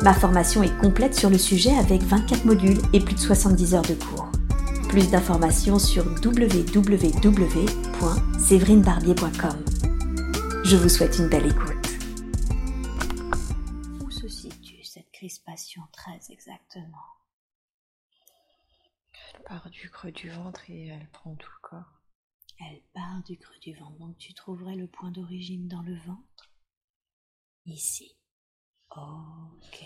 Ma formation est complète sur le sujet avec 24 modules et plus de 70 heures de cours. Plus d'informations sur www.séverinebarbier.com. Je vous souhaite une belle écoute. Où se situe cette crispation très exactement? Elle part du creux du ventre et elle prend tout le corps. Elle part du creux du ventre, donc tu trouverais le point d'origine dans le ventre? Ici. Ok.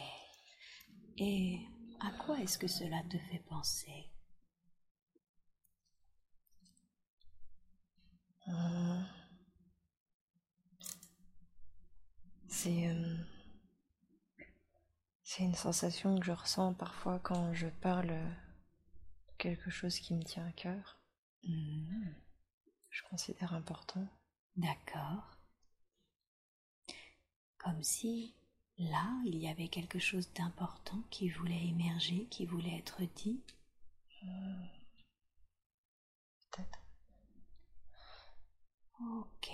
Et à quoi est-ce que cela te fait penser? Euh, C'est euh, c'est une sensation que je ressens parfois quand je parle de quelque chose qui me tient à cœur. Hmm. Je considère important. D'accord. Comme si Là, il y avait quelque chose d'important qui voulait émerger, qui voulait être dit. Peut-être. Ok.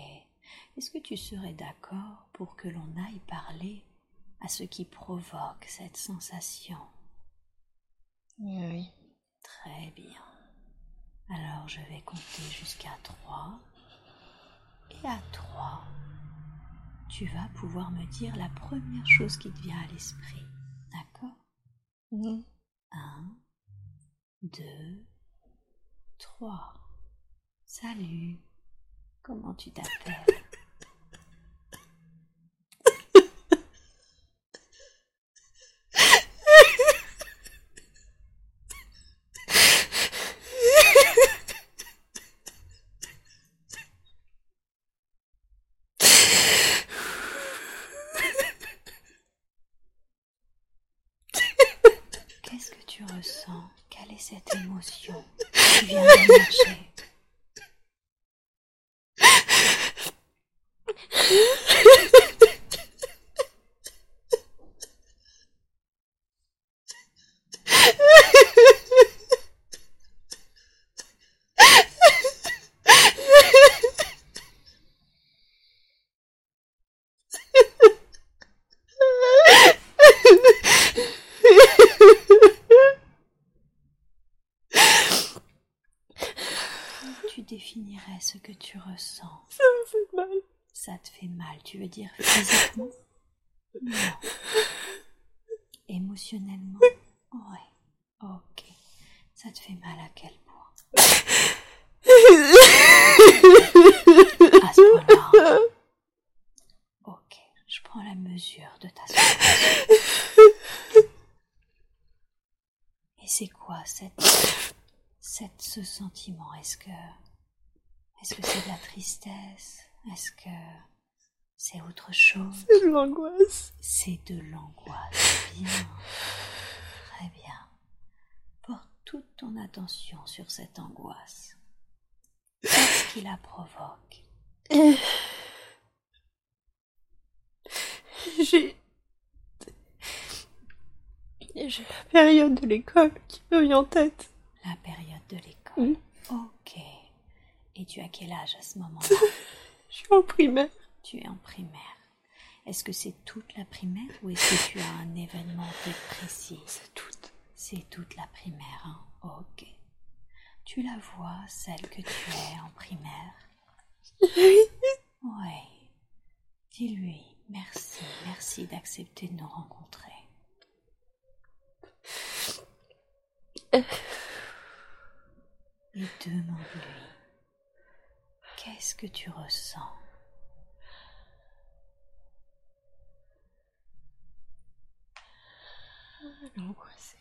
Est-ce que tu serais d'accord pour que l'on aille parler à ce qui provoque cette sensation? Oui. Très bien. Alors je vais compter jusqu'à trois. Et à trois, tu vas pouvoir me dire la première chose qui te vient à l'esprit. D'accord? Mhm. Un, deux, trois. Salut. Comment tu t'appelles Quelle est cette émotion qui vient d'émerger définirais ce que tu ressens Ça me fait mal. Ça te fait mal, tu veux dire physiquement? Non. Émotionnellement? Oui. Ok. Ça te fait mal à quel point? À ce point-là. Ok. Je prends la mesure de ta souffrance. Et c'est quoi cette, cette, ce sentiment? Est-ce que est-ce que c'est de la tristesse? Est-ce que c'est autre chose? C'est de l'angoisse. C'est de l'angoisse. Bien. Très bien. Porte toute ton attention sur cette angoisse. Qu'est-ce qui la provoque? J'ai. J'ai la période de l'école qui me vient en tête. La période de l'école. Ok. Et tu as quel âge à ce moment-là? Je suis en primaire. Tu es en primaire. Est-ce que c'est toute la primaire ou est-ce que tu as un événement précis? C'est toute. C'est toute la primaire, hein Ok. Tu la vois, celle que tu es en primaire? Oui. Oui. Dis-lui merci, merci d'accepter de nous rencontrer. Et demande-lui Qu'est-ce que tu ressens? Elle est angoissée.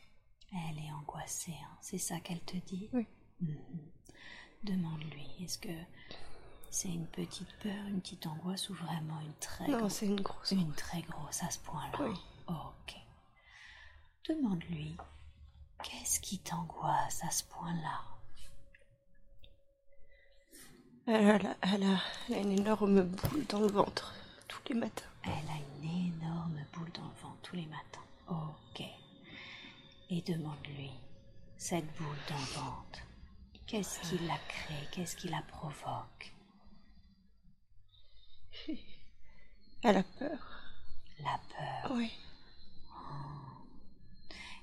Elle est angoissée, hein. c'est ça qu'elle te dit? Oui. Mhm. Demande-lui, est-ce que c'est une petite peur, une petite angoisse ou vraiment une très Non, c'est une grosse. Une très grosse à ce point-là? Oui. ok. Demande-lui Qu'est-ce qui t'angoisse à ce point-là? Elle a, elle, a, une énorme boule dans le ventre tous les matins. Elle a une énorme boule dans le ventre tous les matins. Ok. Et demande-lui, cette boule dans le ventre, qu'est-ce qui la crée Qu'est-ce qui la provoque? Elle a peur. La peur Oui.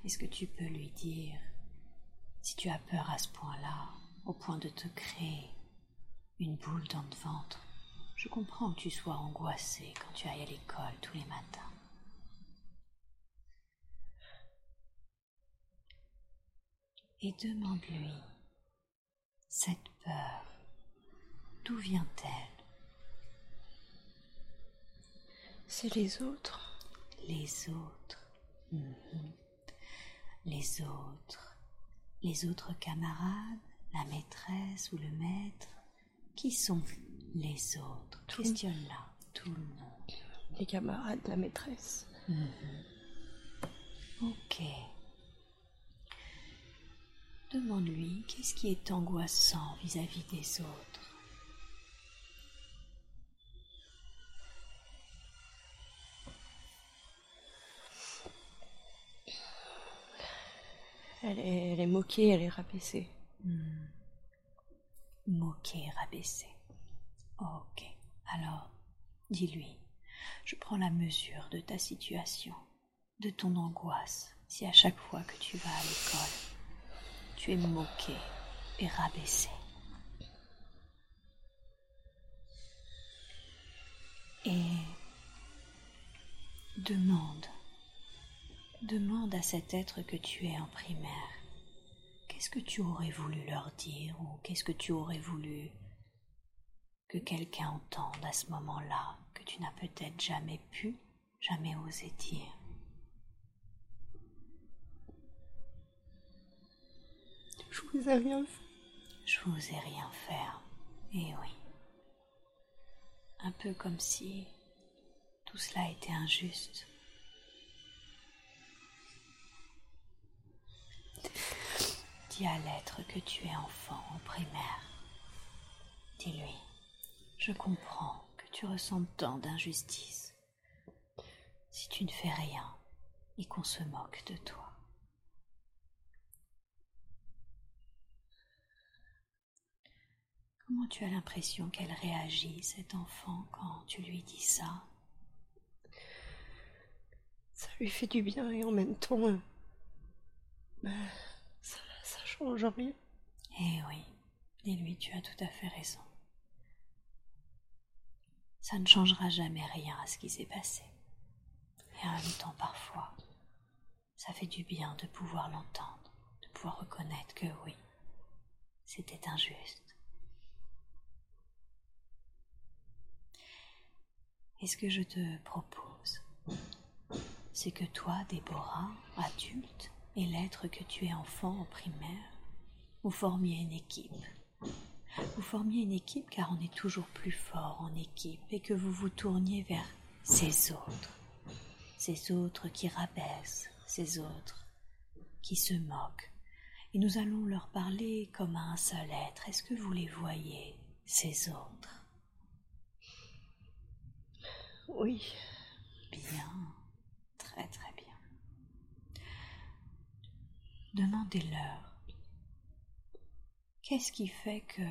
Est-ce que tu peux lui dire, si tu as peur à ce point-là, au point de te créer une boule dans le ventre, je comprends que tu sois angoissé quand tu ailles à l'école tous les matins. Et demande-lui, cette peur, d'où vient-elle? C'est les autres. Les autres. Mhm les autres, les autres camarades, la maîtresse ou le maître, qui sont les autres? Questionne-la, tout le monde. Les camarades, la maîtresse. Mhm. Ok. Demande-lui qu'est-ce qui est angoissant vis-à-vis -vis des autres? Elle est, moquée, elle est rabaissée. Hmm. Moquée, rabaissée. Ok. Alors, dis-lui, je prends la mesure de ta situation, de ton angoisse, si à chaque fois que tu vas à l'école, tu es moqué et rabaissé. Et demande Demande à cet être que tu es en primaire. Qu'est-ce que tu aurais voulu leur dire ou qu'est-ce que tu aurais voulu que quelqu'un entende à ce moment-là que tu n'as peut-être jamais pu, jamais osé dire? Je vous ai rien fait. Je vous ai rien fait. Eh oui. Un peu comme si tout cela était injuste. À l'être que tu es enfant en primaire. Dis-lui, je comprends que tu ressens tant d'injustice si tu ne fais rien et qu'on se moque de toi. Comment tu as l'impression qu'elle réagit, cet enfant, quand tu lui dis ça? Ça lui fait du bien et en même temps, euh, bah, rien. Eh oui, dis-lui, tu as tout à fait raison. Ça ne changera jamais rien à ce qui s'est passé. Et en même temps, parfois, ça fait du bien de pouvoir l'entendre, de pouvoir reconnaître que oui, c'était injuste. Et ce que je te propose, c'est que toi, Déborah, adulte, et l'être que tu es enfant en primaire, vous formiez une équipe. Vous formiez une équipe car on est toujours plus fort en équipe et que vous vous tourniez vers ces autres, ces autres qui rabaissent, ces autres qui se moquent. Et nous allons leur parler comme à un seul être. Est-ce que vous les voyez, ces autres? Oui. Bien, très très bien. Demandez-leur, qu'est-ce qui fait que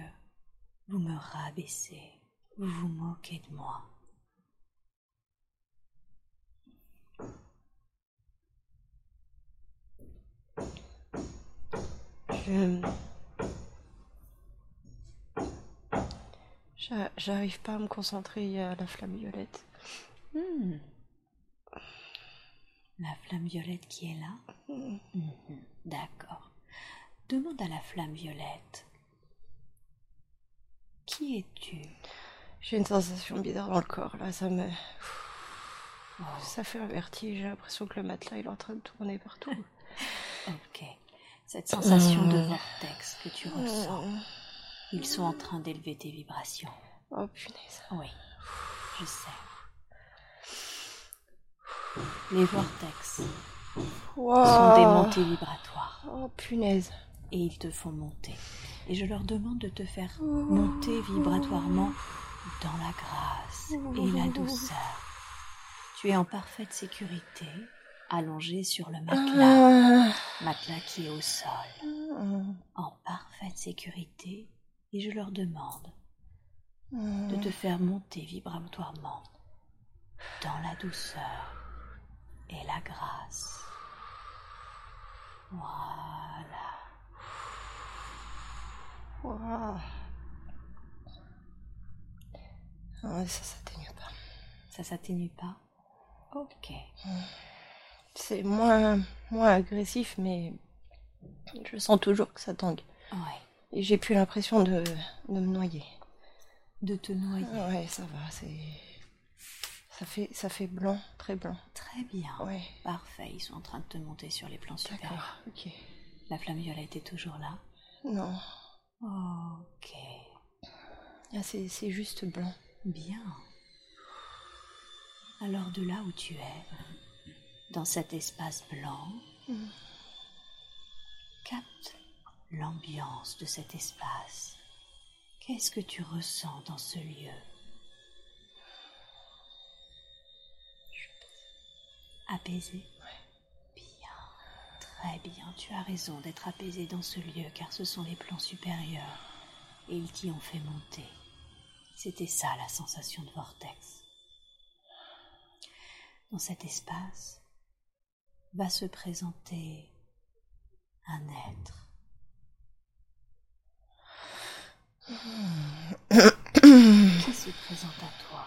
vous me rabaissez, vous vous moquez de moi? Je... J'arrive pas à me concentrer à la flamme violette. Hmm. La flamme violette qui est là. Mhm. D'accord. Demande à la flamme violette. Qui es-tu? J'ai une sensation bizarre dans le corps, là, ça me... Oh. Ça fait un vertige, j'ai l'impression que le matelas est en train de tourner partout. ok. Cette sensation de vortex que tu ressens, ils sont en train d'élever tes vibrations. Oh punaise. Oui, je sais. Les vortex sont des montées vibratoires. Oh punaise. Et ils te font monter. Et je leur demande de te faire monter vibratoirement dans la grâce et la douceur. Tu es en parfaite sécurité, allongé sur le matelas, ah. matelas qui est au sol, en parfaite sécurité, et je leur demande de te faire monter vibratoirement dans la douceur et la grâce. Voilà. Wow. ça s'atténue pas. Ça s'atténue pas? Ok. C'est moins, moins agressif, mais je sens toujours que ça tangue. Ouais. Et j'ai plus l'impression de, de me noyer. De te noyer Ouais, ça va, c'est. Ça fait, ça fait blanc, très blanc. Très bien. Ouais. Parfait, ils sont en train de te monter sur les plans supérieurs. ok. La flamme violette est toujours là Non. Ok. Ah, c'est juste blanc. Bien. Alors de là où tu es, dans cet espace blanc, mm. capte l'ambiance de cet espace. Qu'est-ce que tu ressens dans ce lieu? Apaisé Bien, très bien, tu as raison d'être apaisé dans ce lieu car ce sont les plans supérieurs et ils t'y ont fait monter. C'était ça la sensation de vortex. Dans cet espace va se présenter un être qui se présente à toi?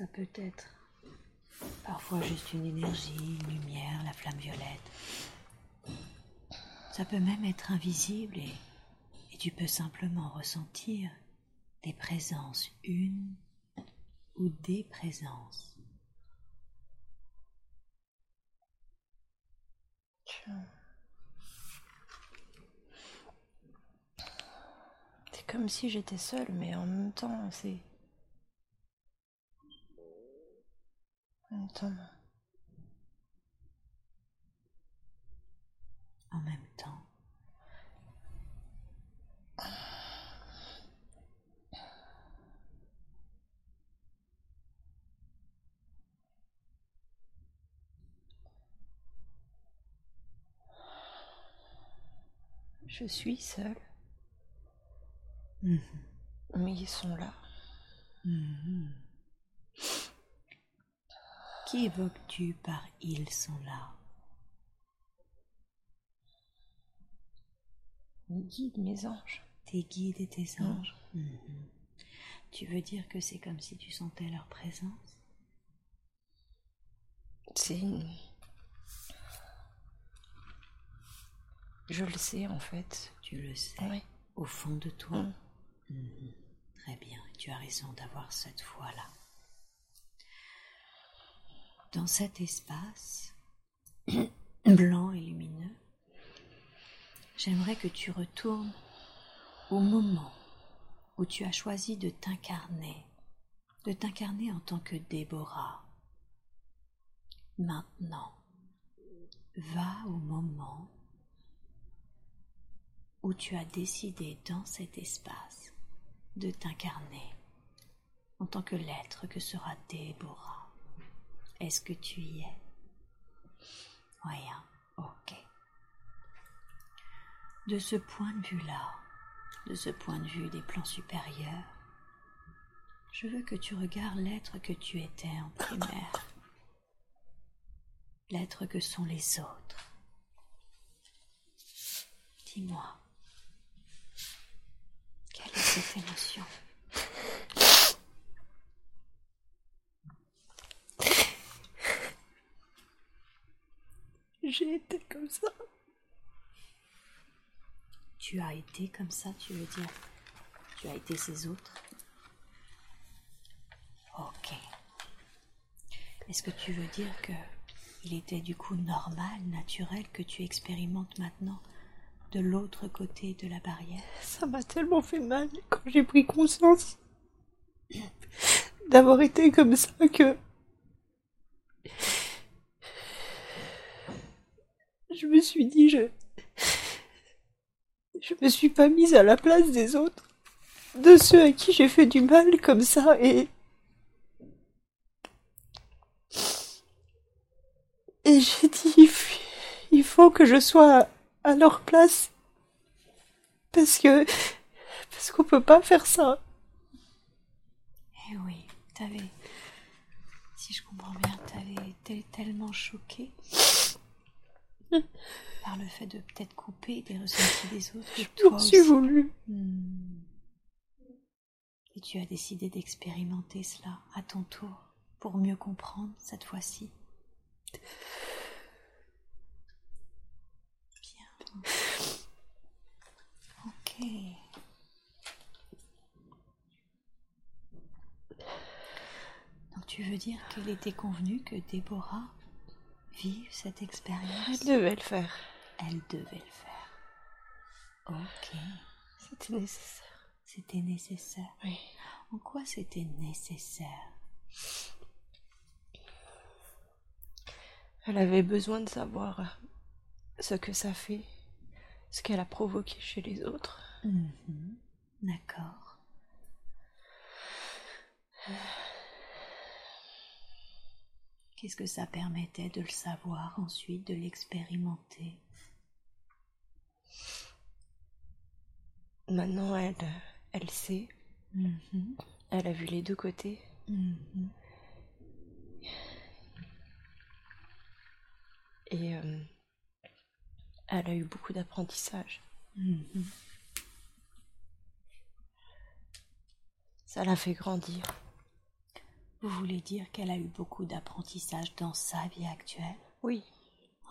Ça peut être parfois juste une énergie, une lumière, la flamme violette. Ça peut même être invisible et, et tu peux simplement ressentir des présences, une ou des présences. C'est comme si j'étais seule, mais en même temps, c'est En même temps. Je suis seule. Mm-hmm. Mais ils sont là. Mm-hmm. Qui évoques-tu par ils sont là Mes guides, mes anges. Tes guides et tes anges. Mhm. Tu veux dire que c'est comme si tu sentais leur présence? C'est une... Je le sais en fait. Tu le sais Au fond de toi? Mhm. Très bien, tu as raison d'avoir cette foi-là dans cet espace blanc et lumineux, j'aimerais que tu retournes au moment où tu as choisi de t'incarner, de t'incarner en tant que Déborah. Maintenant, va au moment où tu as décidé dans cet espace de t'incarner en tant que l'être que sera Déborah. Est-ce que tu y es? Rien. Ok. De ce point de vue-là, de ce point de vue des plans supérieurs, je veux que tu regardes l'être que tu étais en primaire, l'être que sont les autres. Dis-moi, quelle est cette émotion? J'ai été comme ça. Tu as été comme ça, tu veux dire Tu as été ces autres Ok. Est-ce que tu veux dire que il était du coup normal, naturel que tu expérimentes maintenant de l'autre côté de la barrière? Ça m'a tellement fait mal quand j'ai pris conscience d'avoir été comme ça que je me suis dit je je me suis pas mise à la place des autres de ceux à qui j'ai fait du mal comme ça et et j'ai dit il faut que je sois à leur place parce que parce qu'on peut pas faire ça. Eh oui t'avais si je comprends bien t'avais été tellement choquée par le fait de peut-être couper des ressentis des autres je toi suis voulu hmm. Et tu as décidé d'expérimenter cela à ton tour pour mieux comprendre cette fois-ci. Bien. Ok. Donc tu veux dire qu'il était convenu que Déborah vive cette expérience Elle devait le faire. Elle devait le faire. Ok. C'était nécessaire. C'était nécessaire. Oui. En quoi c'était nécessaire? Elle avait besoin de savoir ce que ça fait, ce qu'elle a provoqué chez les autres. Mhm. D'accord. Qu'est-ce que ça permettait de le savoir ensuite, de l'expérimenter? Maintenant, elle, elle sait. Mhm. Elle a vu les deux côtés. Mhm. Et euh, elle a eu beaucoup d'apprentissage. Mhm. Ça l'a fait grandir. Vous voulez dire qu'elle a eu beaucoup d'apprentissage dans sa vie actuelle? Oui.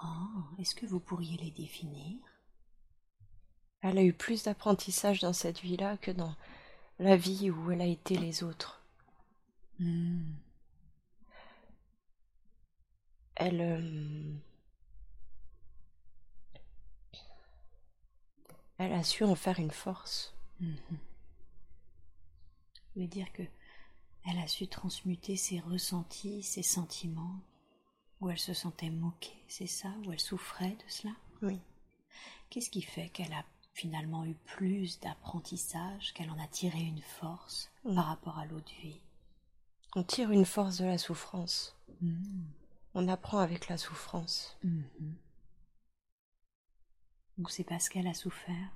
Oh, Est-ce que vous pourriez les définir? Elle a eu plus d'apprentissage dans cette vie-là que dans la vie où elle a été les autres. Hmm. Elle. euh, Elle a su en faire une force. Mhm. Vous voulez dire que elle a su transmuter ses ressentis, ses sentiments, où elle se sentait moquée, c'est ça Où elle souffrait de cela? Oui. Qu'est-ce qui fait qu'elle a finalement eu plus d'apprentissage, qu'elle en a tiré une force Mm. par rapport à l'autre vie? On tire une force de la souffrance. Mhm. On apprend avec la souffrance. Donc c'est parce qu'elle a souffert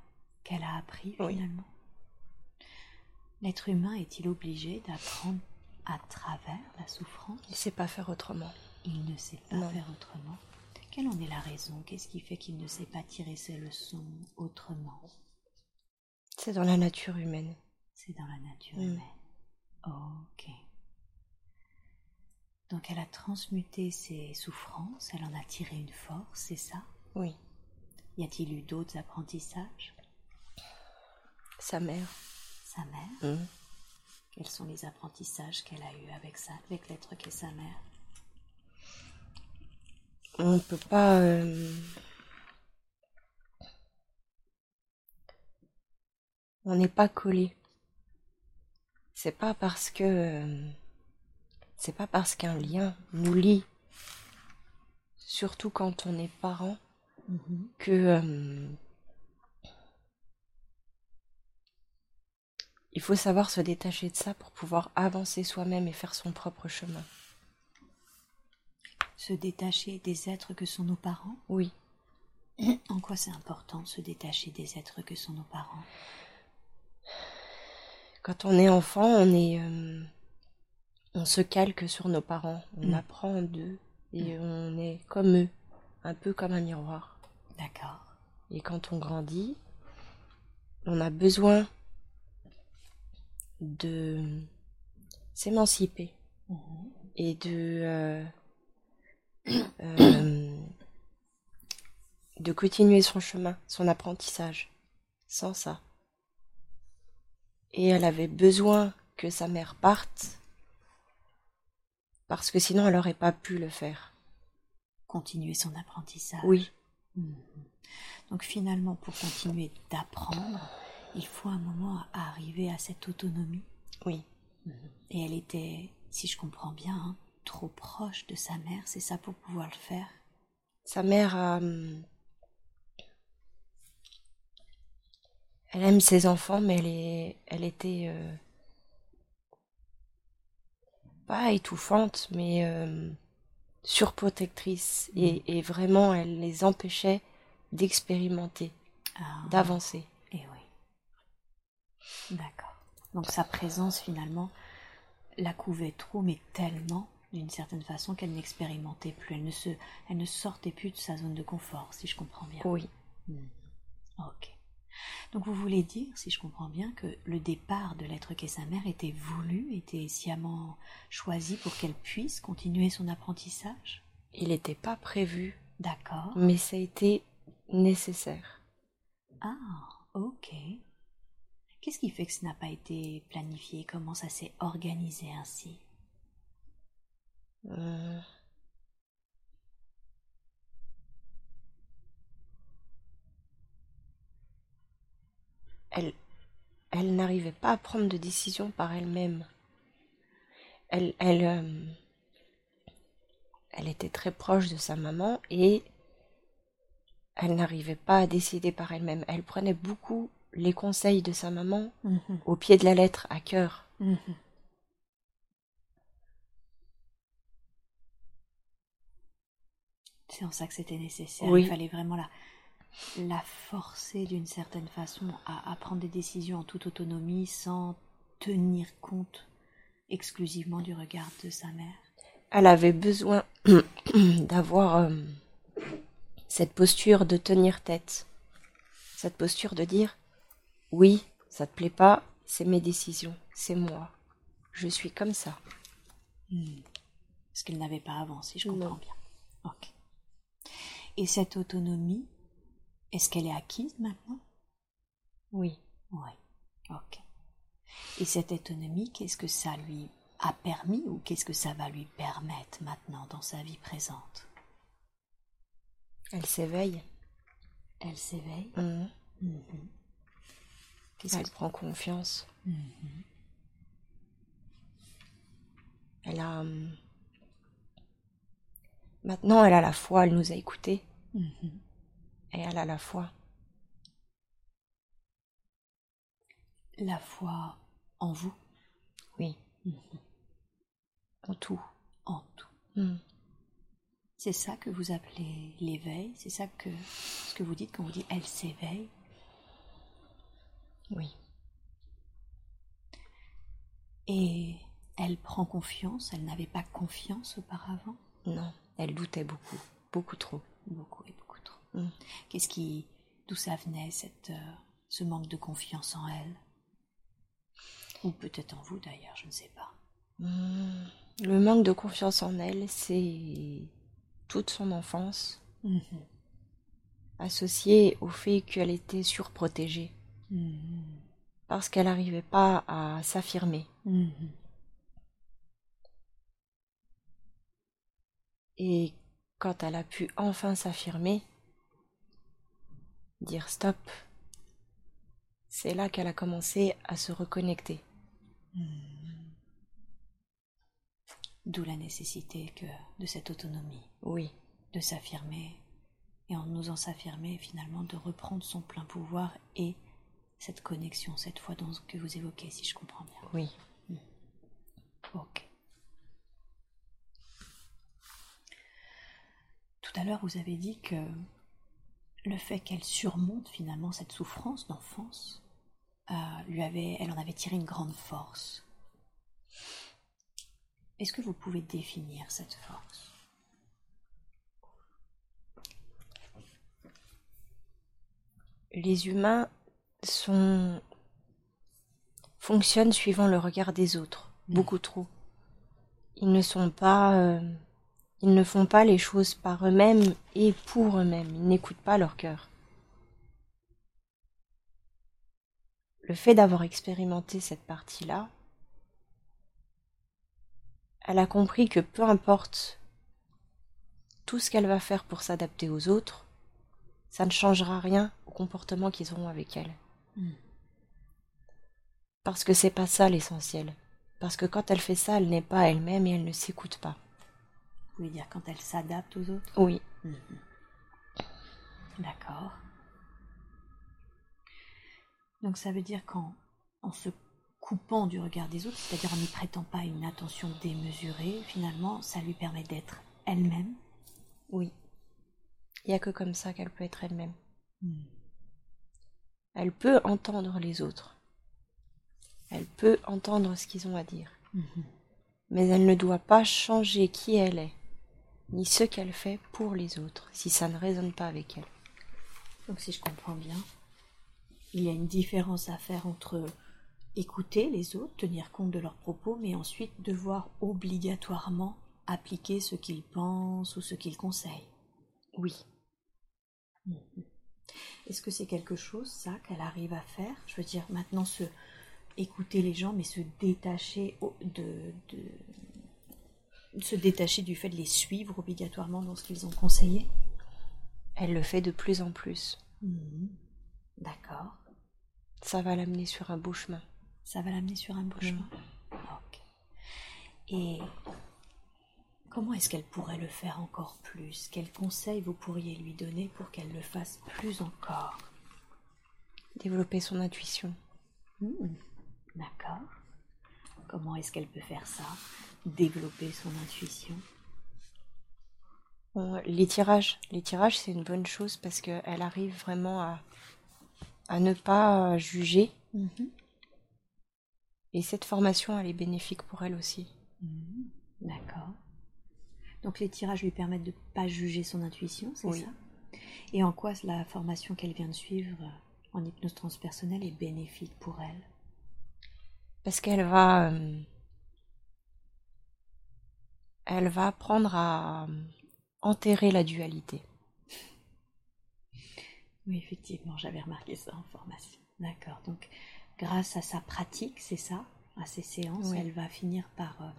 qu'elle a appris Oui. finalement? L'être humain est-il obligé d'apprendre à travers la souffrance Il sait pas faire autrement. Il ne sait pas Non. faire autrement. Quelle en est la raison? Qu'est-ce qui fait qu'il ne sait pas tirer ses leçons autrement? C'est dans la nature humaine. C'est dans la nature Mm. humaine. Ok. Donc elle a transmuté ses souffrances, elle en a tiré une force, c'est ça? Oui. Y a-t-il eu d'autres apprentissages? Sa mère. Sa mère Mhm. Quels sont les apprentissages qu'elle a eus avec ça, avec l'être qu'est sa mère? On peut pas. euh, On n'est pas collé. C'est pas parce que. euh, C'est pas parce qu'un lien nous lie, surtout quand on est parent, que. euh, Il faut savoir se détacher de ça pour pouvoir avancer soi-même et faire son propre chemin. Se détacher des êtres que sont nos parents? Oui. En quoi c'est important se détacher des êtres que sont nos parents? Quand on est enfant, on est, euh, on se calque sur nos parents, on Mm. apprend d'eux et on est comme eux, un peu comme un miroir. D'accord. Et quand on grandit, on a besoin de s'émanciper Mhm. et de euh, euh, de continuer son chemin, son apprentissage, sans ça. Et elle avait besoin que sa mère parte Parce que sinon, elle n'aurait pas pu le faire. Continuer son apprentissage. Oui. Mhm. Donc finalement, pour continuer d'apprendre, il faut un moment arriver à cette autonomie. Oui. Et elle était, si je comprends bien, hein, trop proche de sa mère, c'est ça pour pouvoir le faire? Sa mère a... hum, Elle aime ses enfants, mais elle, est... elle était... euh, Pas étouffante, mais euh, surprotectrice. Et, et vraiment, elle les empêchait d'expérimenter, Ah, d'avancer. D'accord. Donc sa présence finalement la couvait trop, mais tellement d'une certaine façon qu'elle n'expérimentait plus. Elle ne se, elle ne sortait plus de sa zone de confort, si je comprends bien. Oui. Ok. Donc vous voulez dire, si je comprends bien, que le départ de l'être qu'est sa mère était voulu, était sciemment choisi pour qu'elle puisse continuer son apprentissage? Il n'était pas prévu, D'accord. mais ça a été nécessaire. Ah, ok. Qu'est-ce qui fait que ce n'a pas été planifié? Comment ça s'est organisé ainsi? Euh, Elle, n'arrivait pas à prendre de décision par elle-même. Elle, elle, euh, elle était très proche de sa maman et elle n'arrivait pas à décider par elle-même. Elle prenait beaucoup les conseils de sa maman au pied de la lettre, à cœur. C'est en ça que c'était nécessaire. Oui. Il fallait vraiment la, la forcer d'une certaine façon à, à prendre des décisions en toute autonomie sans tenir compte exclusivement du regard de sa mère. Elle avait besoin d'avoir euh, cette posture de tenir tête. Cette posture de dire oui, ça te plaît pas, c'est mes décisions, c'est moi. Je suis comme ça. Ce qu'elle n'avait pas avant, si je comprends Non. bien. Ok. Et cette autonomie, est-ce qu'elle est acquise maintenant? Oui. Oui. Ok. Et cette autonomie, qu'est-ce que ça lui a permis ou qu'est-ce que ça va lui permettre maintenant dans sa vie présente? Elle s'éveille. Elle s'éveille? Mhm. Elle prend confiance. Elle a. hum, Maintenant, elle a la foi, elle nous a écoutés. Mhm. Et elle a la foi. La foi en vous, Oui. En tout. en tout. Mhm. C'est ça que vous appelez l'éveil? C'est ça que ce que vous dites quand vous dites elle s'éveille? Oui. Et elle prend confiance, elle n'avait pas confiance auparavant? Non, elle doutait beaucoup. Beaucoup trop. Beaucoup et beaucoup trop. Mm. Qu'est-ce qui. D'où ça venait, cette, euh, ce manque de confiance en elle? Ou peut-être en vous d'ailleurs, je ne sais pas. Hmm, Le manque de confiance en elle, c'est toute son enfance Mhm. associée au fait qu'elle était surprotégée Mhm. parce qu'elle n'arrivait pas à s'affirmer. Mhm. Et quand elle a pu enfin s'affirmer, dire stop, c'est là qu'elle a commencé à se reconnecter. D'où la nécessité que de cette autonomie, Oui, de s'affirmer, et en osant s'affirmer, finalement, de reprendre son plein pouvoir et cette connexion, cette dans que vous évoquez, si je comprends bien. oui. Ok. Tout à l'heure, vous avez dit que le fait qu'elle surmonte finalement cette souffrance d'enfance, euh, lui avait, elle en avait tiré une grande force. Est-ce que vous pouvez définir cette force? Les humains sont fonctionnent suivant le regard des autres, beaucoup trop. Ils ne sont pas euh, ils ne font pas les choses par eux-mêmes et pour eux-mêmes, ils n'écoutent pas leur cœur. Le fait d'avoir expérimenté cette partie-là, elle a compris que peu importe tout ce qu'elle va faire pour s'adapter aux autres, ça ne changera rien au comportement qu'ils auront avec elle. Hmm. Parce que c'est pas ça l'essentiel. Parce que quand elle fait ça, elle n'est pas elle-même et elle ne s'écoute pas. Vous voulez dire quand elle s'adapte aux autres? Oui. Mhm. D'accord. Donc ça veut dire qu'en en se coupant du regard des autres, c'est-à-dire en n'y prêtant pas une attention démesurée, finalement, ça lui permet d'être elle-même? Oui. Il n'y a que comme ça qu'elle peut être elle-même. Hmm. Elle peut entendre les autres. Elle peut entendre ce qu'ils ont à dire. Mhm. Mais elle ne doit pas changer qui elle est, ni ce qu'elle fait pour les autres, si ça ne résonne pas avec elle. Donc si je comprends bien, il y a une différence à faire entre écouter les autres, tenir compte de leurs propos, mais ensuite devoir obligatoirement appliquer ce qu'ils pensent ou ce qu'ils conseillent. Oui. Mhm. Est-ce que c'est quelque chose, ça, qu'elle arrive à faire? Je veux dire, maintenant, écouter les gens, mais se détacher de, se détacher du fait de les suivre obligatoirement dans ce qu'ils ont conseillé? Elle le fait de plus en plus. Mhm. D'accord. Ça va l'amener sur un beau chemin. Ça va l'amener sur un beau chemin. Ok. Et comment est-ce qu'elle pourrait le faire encore plus? Quels conseils vous pourriez lui donner pour qu'elle le fasse plus encore? Développer son intuition. D'accord. Comment est-ce qu'elle peut faire ça? Développer son intuition? Les tirages, les tirages, c'est une bonne chose parce qu'elle arrive vraiment à, à ne pas juger. Mhm. Et cette formation, elle est bénéfique pour elle aussi. Mhm. D'accord. Donc les tirages lui permettent de ne pas juger son intuition, c'est ça? Et en quoi la formation qu'elle vient de suivre en hypnose transpersonnelle est bénéfique pour elle? Parce qu'elle va euh, elle va apprendre à euh, enterrer la dualité. Oui, effectivement, j'avais remarqué ça en formation. D'accord. Donc, grâce à sa pratique, c'est ça, à ses séances, elle va finir par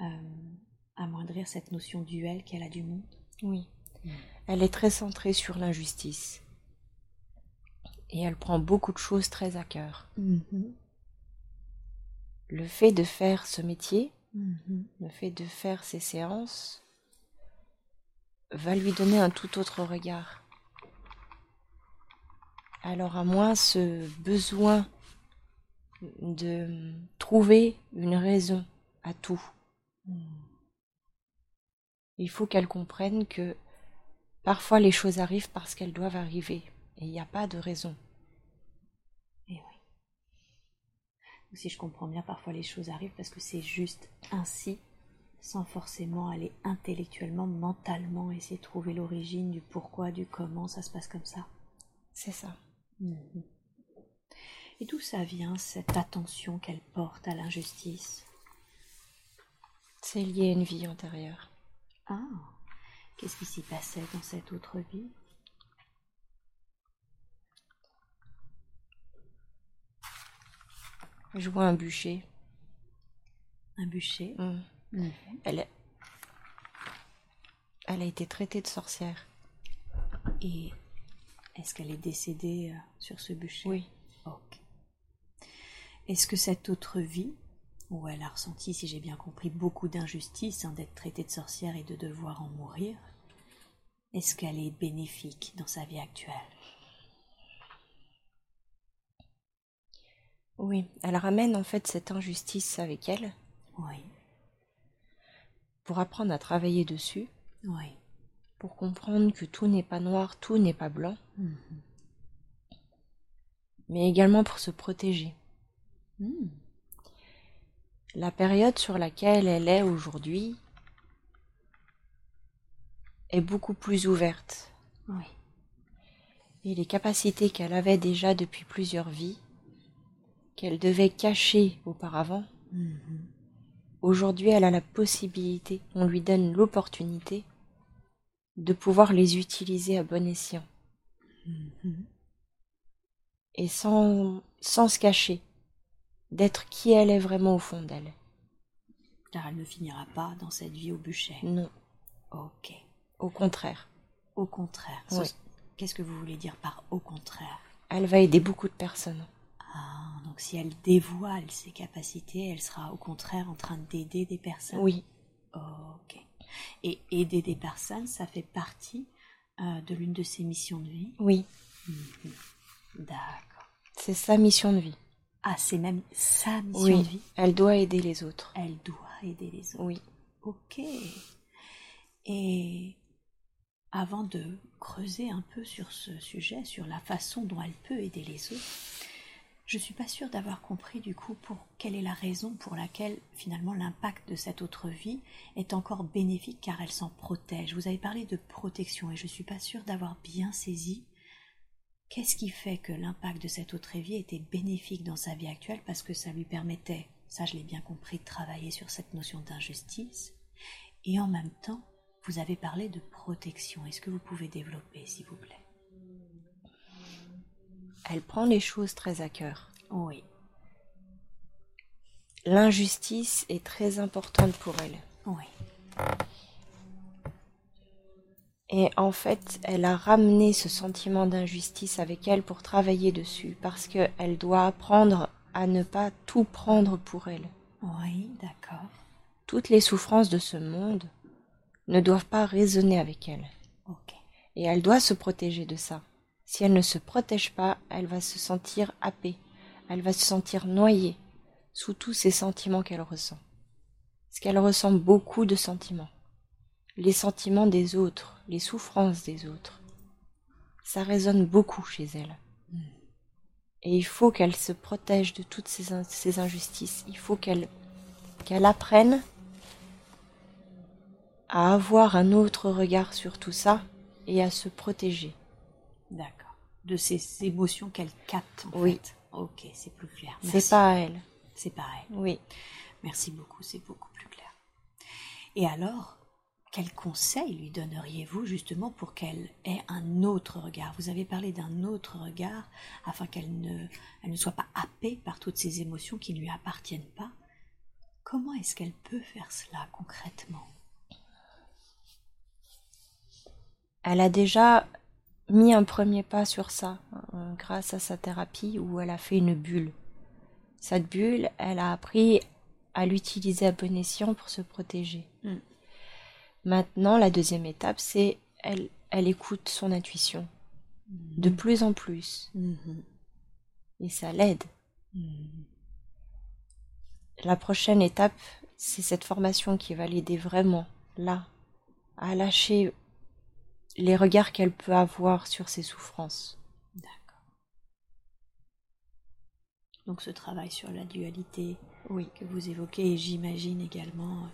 euh, amoindrir cette notion duel qu'elle a du monde. Oui. Mm. Elle est très centrée sur l'injustice. Et elle prend beaucoup de choses très à cœur. Mm-hmm le fait de faire ce métier, mhm. le fait de faire ces séances, va lui donner un tout autre regard. Alors à moins ce besoin de trouver une raison à tout. Il faut qu'elle comprenne que parfois les choses arrivent parce qu'elles doivent arriver et il n'y a pas de raison. si je comprends bien, parfois les choses arrivent parce que c'est juste ainsi, sans forcément aller intellectuellement, mentalement, essayer de trouver l'origine du pourquoi, du comment, ça se passe comme ça. C'est ça. Mhm. Et d'où ça vient, cette attention qu'elle porte à l'injustice? C'est lié à une vie antérieure. Ah, qu'est-ce qui s'y passait dans cette autre vie? Je vois un bûcher. Un bûcher? Mm. Mm. Elle, Elle a été traitée de sorcière. Et est-ce qu'elle est décédée euh, sur ce bûcher? Oui. Ok. Est-ce que cette autre vie, où elle a ressenti, si j'ai bien compris, beaucoup d'injustice hein, d'être traitée de sorcière et de devoir en mourir, est-ce qu'elle est bénéfique dans sa vie actuelle? Oui, elle ramène en fait cette injustice avec elle. Oui. Pour apprendre à travailler dessus. Oui. Pour comprendre que tout n'est pas noir, tout n'est pas blanc. Mhm. Mais également pour se protéger. Hmm. La période sur laquelle elle est aujourd'hui est beaucoup plus ouverte. Oui. Et les capacités qu'elle avait déjà depuis plusieurs vies qu'elle devait cacher auparavant, mhm. aujourd'hui elle a la possibilité, on lui donne l'opportunité de pouvoir les utiliser à bon escient. Mhm. Et sans, sans se cacher, d'être qui elle est vraiment au fond d'elle. Car elle ne finira pas dans cette vie au bûcher. Non. Ok. Au contraire. Au contraire. Oui. Qu'est-ce que vous voulez dire par au contraire? Elle va aider beaucoup de personnes. Ah, donc si elle dévoile ses capacités, elle sera au contraire en train d'aider des personnes? Oui. Ok. Et aider des personnes, ça fait partie euh, de l'une de ses missions de vie? Oui. D'accord. C'est sa mission de vie. Ah, c'est même sa mission Oui. de vie. Elle doit aider les autres. Elle doit aider les autres. Oui. Ok. Et avant de creuser un peu sur ce sujet, sur la façon dont elle peut aider les autres, je suis pas sûre d'avoir compris du coup pour quelle est la raison pour laquelle finalement l'impact de cette autre vie est encore bénéfique car elle s'en protège. Vous avez parlé de protection et je suis pas sûre d'avoir bien saisi qu'est-ce qui fait que l'impact de cette autre vie était bénéfique dans sa vie actuelle parce que ça lui permettait, ça je l'ai bien compris, de travailler sur cette notion d'injustice? Et en même temps vous avez parlé de protection. Est-ce que vous pouvez développer s'il vous plaît? Elle prend les choses très à cœur. Oui. L'injustice est très importante pour elle. Oui. Et en fait, elle a ramené ce sentiment d'injustice avec elle pour travailler dessus, parce qu'elle doit apprendre à ne pas tout prendre pour elle. Oui, d'accord. Toutes les souffrances de ce monde ne doivent pas résonner avec elle. Et elle doit se protéger de ça. Si elle ne se protège pas, elle va se sentir happée, elle va se sentir noyée sous tous ces sentiments qu'elle ressent. Parce qu'elle ressent beaucoup de sentiments. Les sentiments des autres, les souffrances des autres. Ça résonne beaucoup chez elle. Et il faut qu'elle se protège de toutes ces, in- ces injustices. Il faut qu'elle qu'elle apprenne à avoir un autre regard sur tout ça et à se protéger. D'accord. De ces émotions qu'elle capte en Oui. fait. Ok, c'est plus clair. C'est pas à elle. C'est pareil. Oui. Merci beaucoup, c'est beaucoup plus clair. Et alors, quel conseil lui donneriez-vous justement pour qu'elle ait un autre regard? Vous avez parlé d'un autre regard afin qu'elle ne, soit pas happée par toutes ces émotions qui ne lui appartiennent pas. Comment est-ce qu'elle peut faire cela concrètement? Elle a déjà mis un premier pas sur ça euh, grâce à sa thérapie où elle a fait une bulle. Cette bulle, elle a appris à l'utiliser à bon escient pour se protéger. Maintenant, la deuxième étape, c'est elle, elle écoute son intuition de plus en plus Mhm. et ça l'aide. Mhm. La prochaine étape, c'est cette formation qui va l'aider vraiment, là, à lâcher les regards qu'elle peut avoir sur ses souffrances. D'accord. Donc ce travail sur la dualité Oui. que vous évoquez et j'imagine également euh,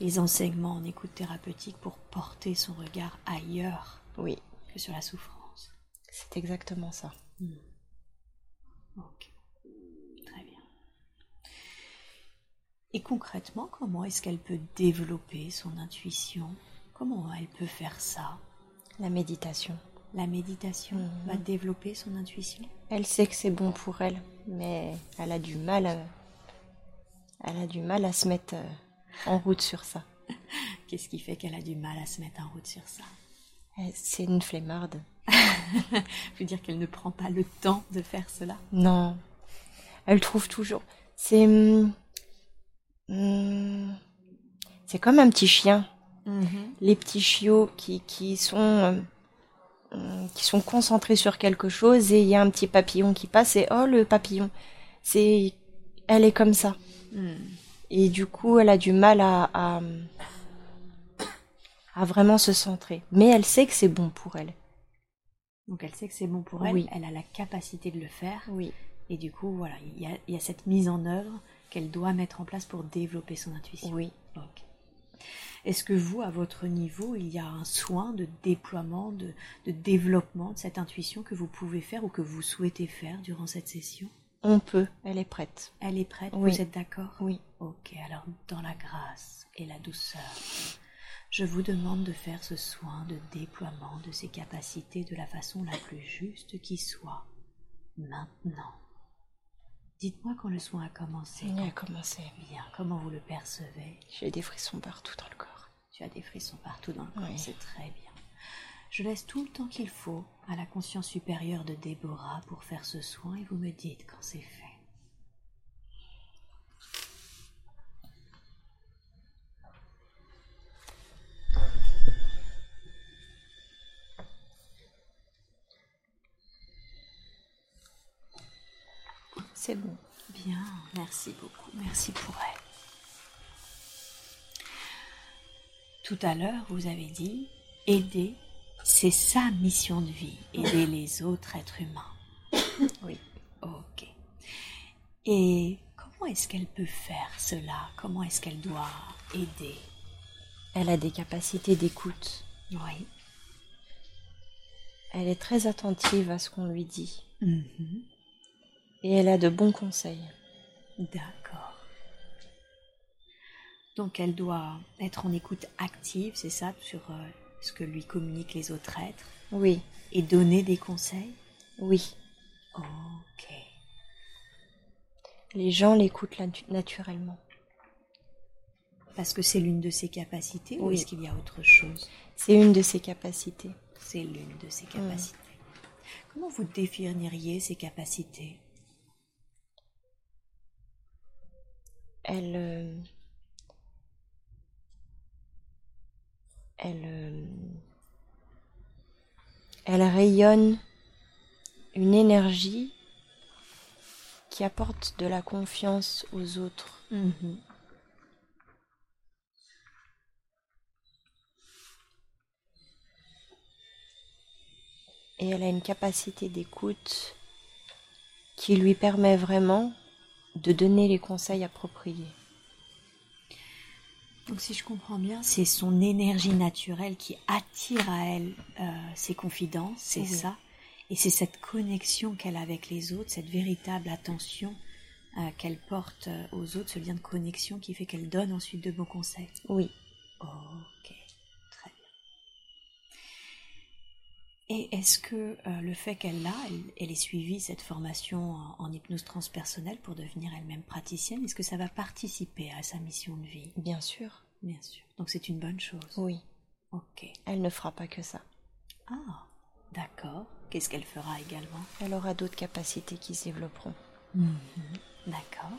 les enseignements en écoute thérapeutique pour porter son regard ailleurs Oui, que sur la souffrance. c'est exactement ça. Ok. Très bien. Et concrètement, comment est-ce qu'elle peut développer son intuition? Comment elle peut faire ça? La méditation. La méditation Mhm. va développer son intuition? Elle sait que c'est bon pour elle, mais elle a du mal à... Elle a du mal à se mettre euh, en route sur ça. Qu'est-ce qui fait qu'elle a du mal à se mettre en route sur ça? Elle- C'est une flemmarde. Je veux dire qu'elle ne prend pas le temps de faire cela? Non. Elle trouve toujours. C'est. hum, hum, C'est comme un petit chien. Les petits chiots qui, qui sont. euh, hum, qui sont concentrés sur quelque chose et il y a un petit papillon qui passe et oh le papillon. C'est. Elle est comme ça. Hmm. Et du coup, elle a du mal à, à, à vraiment se centrer. Mais elle sait que c'est bon pour elle. Donc elle sait que c'est bon pour elle, Oui. elle a la capacité de le faire, Oui. et du coup, voilà, il y a, il y a cette mise en œuvre qu'elle doit mettre en place pour développer son intuition. Oui. Est-ce que vous, à votre niveau, il y a un soin de déploiement, de, de développement de cette intuition que vous pouvez faire ou que vous souhaitez faire durant cette session? On peut. Elle est prête. Elle est prête Oui. Vous êtes d'accord? Oui. Ok, alors dans la grâce et la douceur, je vous demande de faire ce soin de déploiement de ces capacités de la façon la plus juste qui soit, maintenant. Dites-moi quand le soin a commencé. Il a commencé. Bien, comment vous le percevez? J'ai des frissons partout dans le corps. Tu as des frissons partout dans le corps, Oui. c'est très bien. Je laisse tout le temps qu'il faut à la conscience supérieure de Déborah pour faire ce soin et vous me dites quand c'est fait. C'est bon. Bien, merci beaucoup, merci pour elle. Tout à l'heure, vous avez dit aider, c'est sa mission de vie, aider les autres êtres humains. Oui. Ok. Et comment est-ce qu'elle peut faire cela? Comment est-ce qu'elle doit aider? Elle a des capacités d'écoute. Oui. Elle est très attentive à ce qu'on lui dit. Mhm. Et elle a de bons conseils. D'accord. Donc elle doit être en écoute active, c'est ça, sur euh, ce que lui communiquent les autres êtres, Oui, et donner des conseils oui. Ok. Les gens l'écoutent natu- naturellement. Parce que c'est l'une de ses capacités ou est-ce qu'il y a autre chose? C'est une de ses capacités. C'est l'une de ses capacités. Comment vous définiriez ces capacités? Elle. euh, elle. euh, elle rayonne une énergie qui apporte de la confiance aux autres. Et elle a une capacité d'écoute qui lui permet vraiment de donner les conseils appropriés. Donc si je comprends bien, c'est son énergie naturelle qui attire à elle euh, ses confidences, c'est Oui. ça. Et c'est cette connexion qu'elle a avec les autres, cette véritable attention euh, qu'elle porte euh, aux autres, ce lien de connexion qui fait qu'elle donne ensuite de bons conseils. Oui, Ok, très bien. Et est-ce que euh, le fait qu'elle l'a, elle, elle ait suivi cette formation en, en hypnose transpersonnelle pour devenir elle-même praticienne, est-ce que ça va participer à sa mission de vie? Bien sûr. Bien sûr. Donc c'est une bonne chose. Oui, Ok. elle ne fera pas que ça. Ah, d'accord. Qu'est-ce qu'elle fera également? Elle aura d'autres capacités qui se développeront. D'accord.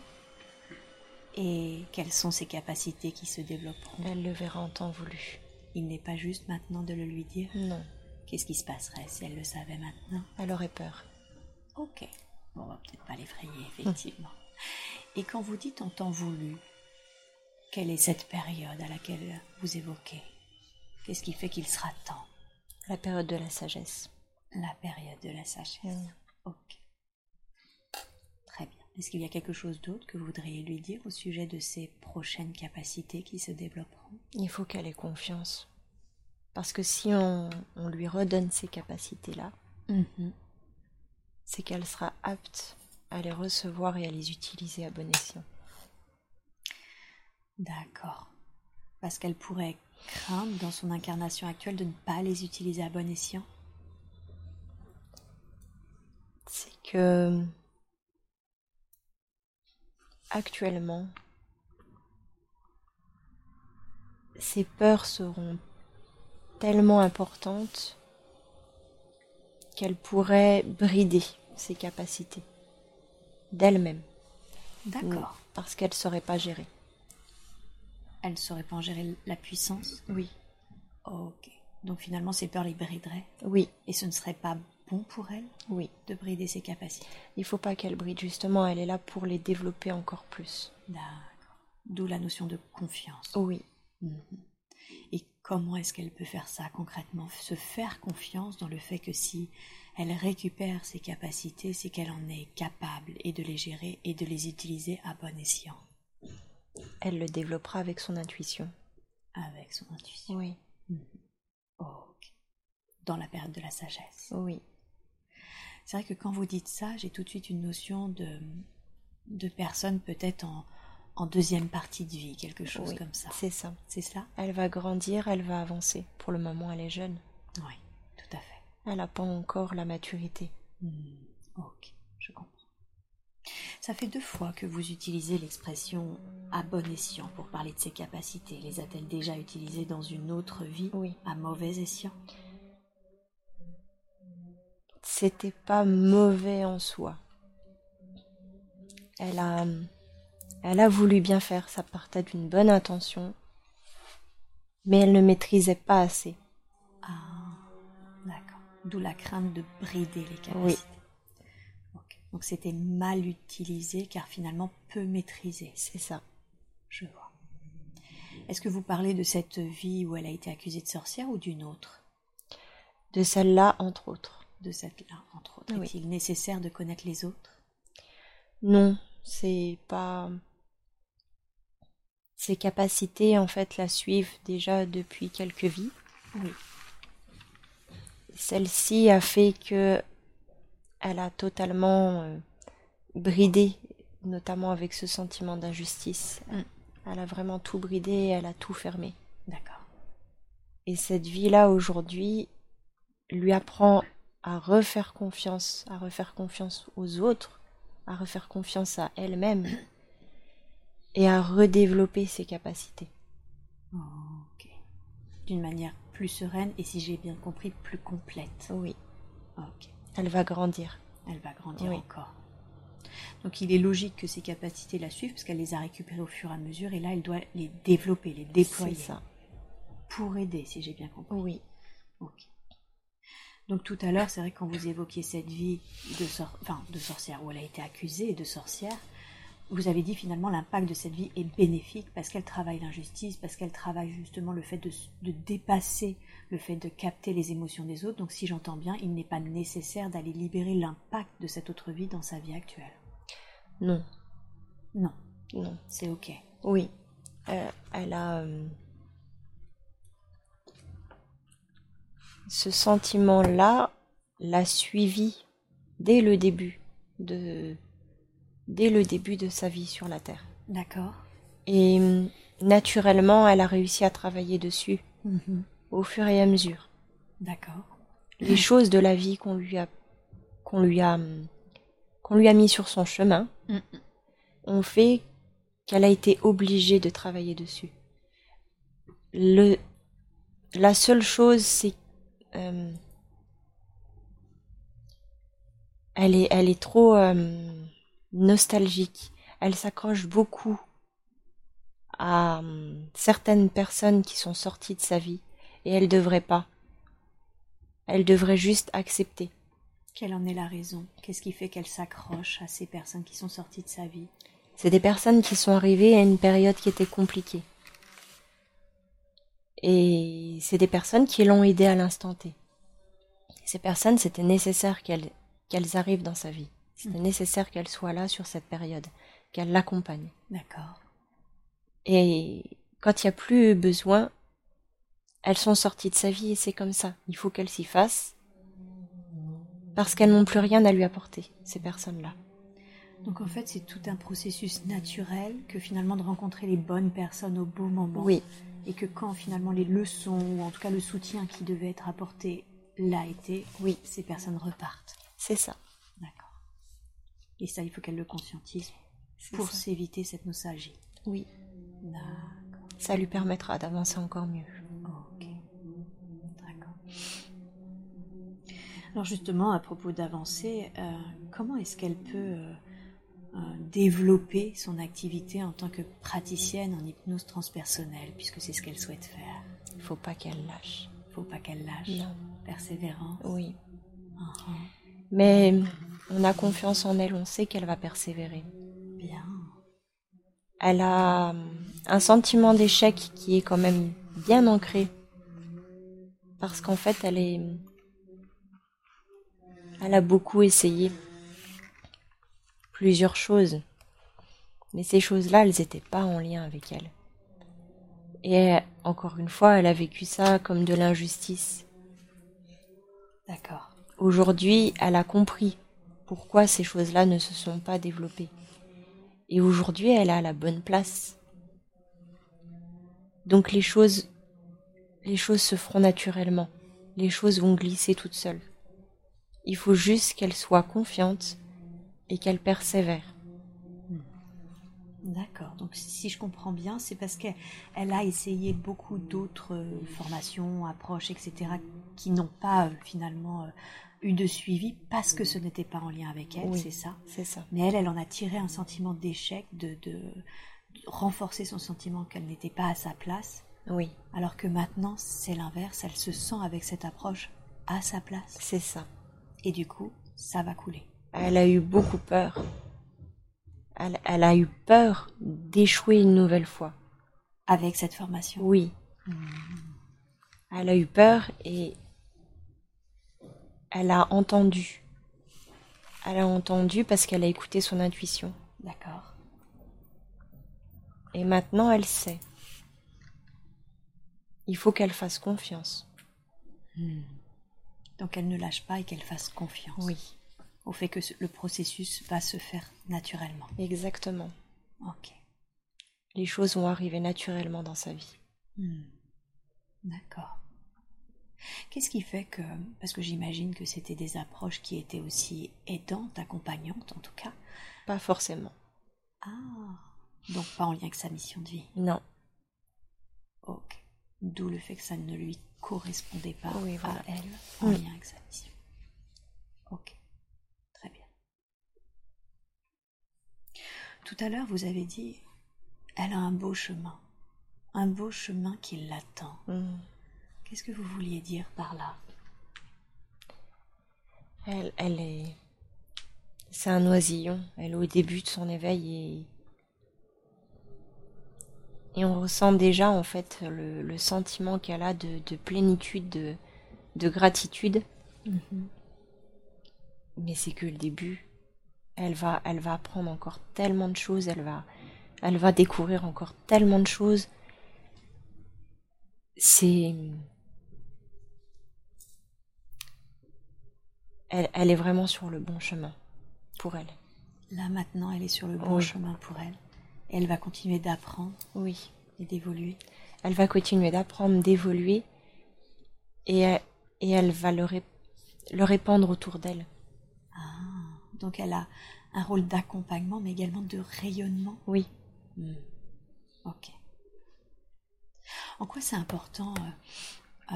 Et quelles sont ces capacités qui se développeront? Elle le verra en temps voulu. Il n'est pas juste maintenant de le lui dire? Non, Qu'est-ce qui se passerait si elle le savait maintenant? Elle aurait peur. Ok. Bon, on va peut-être pas l'effrayer, effectivement. Et quand vous dites en temps voulu, quelle est cette période à laquelle vous évoquez? Qu'est-ce qui fait qu'il sera temps? La période de la sagesse. La période de la sagesse. Mm. Ok. Très bien. Est-ce qu'il y a quelque chose d'autre que vous voudriez lui dire au sujet de ses prochaines capacités qui se développeront? Il faut qu'elle ait confiance. Parce que si on, on lui redonne ces capacités-là, c'est qu'elle sera apte à les recevoir et à les utiliser à bon escient. D'accord. Parce qu'elle pourrait craindre dans son incarnation actuelle de ne pas les utiliser à bon escient? C'est que actuellement, ces peurs seront tellement importantes qu'elles pourraient brider ses capacités d'elle-même. D'accord. Parce qu'elle ne saurait pas gérer. Elle ne saurait pas en gérer la puissance? Oui. Ok. Donc finalement, ces peurs les brideraient? Oui, et ce ne serait pas bon pour elle? Oui. de brider ses capacités? Il faut pas qu'elle bride, justement, elle est là pour les développer encore plus. D'accord. D'où la notion de confiance. Oui. Mhm. Et comment est-ce qu'elle peut faire ça concrètement? Se faire confiance dans le fait que si elle récupère ses capacités, c'est qu'elle en est capable et de les gérer et de les utiliser à bon escient Elle le développera avec son intuition. avec son intuition. Oui. Ok. Dans la période de la sagesse. Oui. C'est vrai que quand vous dites ça, j'ai tout de suite une notion de, de personne peut-être en, en deuxième partie de vie, quelque chose Oui, comme ça. C'est ça. C'est cela Elle va grandir, elle va avancer. Pour le moment, elle est jeune. Oui, tout à fait. Elle n'a pas encore la maturité. Hmm, ok, je comprends. Ça fait deux fois que vous utilisez l'expression à bon escient pour parler de ses capacités. Les a-t-elle déjà utilisées dans une autre vie Oui. à mauvais escient? C'était pas mauvais en soi. Elle a, elle a voulu bien faire, ça partait d'une bonne intention, mais elle ne maîtrisait pas assez. Ah, d'accord. D'où la crainte de brider les capacités. Oui. Donc c'était mal utilisé car finalement peu maîtrisé. C'est ça. Je vois. Est-ce que vous parlez de cette vie où elle a été accusée de sorcière ou d'une autre? De celle-là, entre autres. De cette-là, entre autres. Oui. Est-il nécessaire de connaître les autres? Non, c'est pas. Ses capacités, en fait, la suivent déjà depuis quelques vies. Oui. Celle-ci a fait que elle a totalement euh, bridé, notamment avec ce sentiment d'injustice. Mm. Elle a vraiment tout bridé, elle a tout fermé. D'accord. Et cette vie-là, aujourd'hui, lui apprend à refaire confiance, à refaire confiance aux autres, à refaire confiance à elle-même et à redévelopper ses capacités. Ok. D'une manière plus sereine et si j'ai bien compris, plus complète. Oui, Ok. elle va grandir. Elle va grandir Oui. encore. Donc il est logique que ses capacités la suivent parce qu'elle les a récupérées au fur et à mesure et là elle doit les développer, les déployer C'est ça. pour aider, si j'ai bien compris. Oui, Ok. Donc tout à l'heure, c'est vrai que quand vous évoquiez cette vie de, sor- enfin, de sorcière, où elle a été accusée de sorcière, vous avez dit finalement l'impact de cette vie est bénéfique parce qu'elle travaille l'injustice, parce qu'elle travaille justement le fait de, de dépasser le fait de capter les émotions des autres. Donc si j'entends bien, il n'est pas nécessaire d'aller libérer l'impact de cette autre vie dans sa vie actuelle. non, Non, non. c'est ok. Oui, Euh, elle a euh, ce sentiment-là l'a suivi dès le début de dès le début de sa vie sur la terre. D'accord. Et hum, naturellement, elle a réussi à travailler dessus Mhm. au fur et à mesure. D'accord. Les choses de la vie qu'on lui a qu'on lui a qu'on lui a mis sur son chemin ont fait qu'elle a été obligée de travailler dessus. Le, la seule chose, c'est euh, elle est, elle est trop euh, nostalgique. Elle s'accroche beaucoup à euh, certaines personnes qui sont sorties de sa vie et elle devrait pas. Elle devrait juste accepter. Quelle en est la raison? Qu'est-ce qui fait qu'elle s'accroche à ces personnes qui sont sorties de sa vie? C'est des personnes qui sont arrivées à une période qui était compliquée. Et c'est des personnes qui l'ont aidée à l'instant T. Ces personnes, c'était nécessaire qu'elles qu'elles arrivent dans sa vie. C'était Mhm. nécessaire qu'elles soient là sur cette période, qu'elles l'accompagnent. D'accord. Et quand il n'y a plus besoin, elles sont sorties de sa vie et c'est comme ça. Il faut qu'elles s'y fassent parce qu'elles n'ont plus rien à lui apporter, ces personnes-là. Donc en fait, c'est tout un processus naturel que finalement de rencontrer les bonnes personnes au bon moment. Oui, Et que quand finalement les leçons, ou en tout cas le soutien qui devait être apporté l'a été, oui, ces personnes repartent. c'est ça. Et ça, il faut qu'elles le conscientisent C'est pour s'éviter cette nostalgie. Oui, D'accord. ça lui permettra d'avancer encore mieux. Ok. D'accord. Alors justement, à propos d'avancer, euh, comment est-ce qu'elle peut euh, euh, développer son activité en tant que praticienne en hypnose transpersonnelle, puisque c'est ce qu'elle souhaite faire? Il faut pas qu'elle lâche. Faut pas qu'elle lâche. Non. Persévérance. Oui. Ah, Mais on a confiance en elle, on sait qu'elle va persévérer. Bien. Elle a hum, un sentiment d'échec qui est quand même bien ancré. Parce qu'en fait, elle est. Elle a beaucoup essayé plusieurs choses. Mais ces choses-là, elles n'étaient pas en lien avec elle. Et encore une fois, elle a vécu ça comme de l'injustice. D'accord. Aujourd'hui, elle a compris pourquoi ces choses-là ne se sont pas développées. Et aujourd'hui, elle à la bonne place. Donc les choses, les choses se feront naturellement. Les choses vont glisser toutes seules. Il faut juste qu'elle soit confiante et qu'elle persévère. D'accord. Donc si je comprends bien, c'est parce qu'elle elle a essayé beaucoup d'autres euh, formations, approches, etc., qui n'ont pas euh, finalement euh, eu de suivi parce que ce n'était pas en lien avec elle, Oui. c'est ça. C'est ça. Mais elle, elle en a tiré un sentiment d'échec, de, de, de renforcer son sentiment qu'elle n'était pas à sa place, Oui, alors que maintenant c'est l'inverse. Elle se sent avec cette approche à sa place, c'est ça. et du coup, ça va couler. Elle a eu beaucoup peur. Elle, elle a eu peur d'échouer une nouvelle fois. Avec cette formation. Oui. Elle a eu peur et elle a entendu. Elle a entendu parce qu'elle a écouté son intuition. D'accord. Et maintenant, elle sait. Il faut qu'elle fasse confiance. Donc elle ne lâche pas et qu'elle fasse confiance. Oui, au fait que le processus va se faire naturellement. exactement. Ok. Les choses vont arriver naturellement dans sa vie. Hmm. D'accord. Qu'est-ce qui fait que, parce que j'imagine que c'était des approches qui étaient aussi aidantes, accompagnantes en tout cas. Pas forcément. Ah, donc pas en lien avec sa mission de vie. Non. Ok. D'où le fait que ça ne lui correspondait pas Oui, voilà. à elle en lien avec sa mission. Ok. Très bien. Tout à l'heure, vous avez dit, elle a un beau chemin. Un beau chemin qui l'attend. Hmm. Qu'est-ce que vous vouliez dire par là? Elle, elle est. C'est un oisillon. Elle est au début de son éveil et. Et on ressent déjà en fait le, le sentiment qu'elle a de, de plénitude, de, de gratitude. Mais c'est que le début. Elle va, elle va apprendre encore tellement de choses. Elle va, elle va découvrir encore tellement de choses. C'est. Elle, elle est vraiment sur le bon chemin pour elle. Là maintenant, elle est sur le bon Oui. chemin pour elle. Et elle va continuer d'apprendre Oui. et d'évoluer. Elle va continuer d'apprendre, d'évoluer et, elle- et elle va le, ré- le répandre autour d'elle. Ah, donc elle a un rôle d'accompagnement, mais également de rayonnement. Oui. Hmm. Ok. En quoi c'est important euh, euh,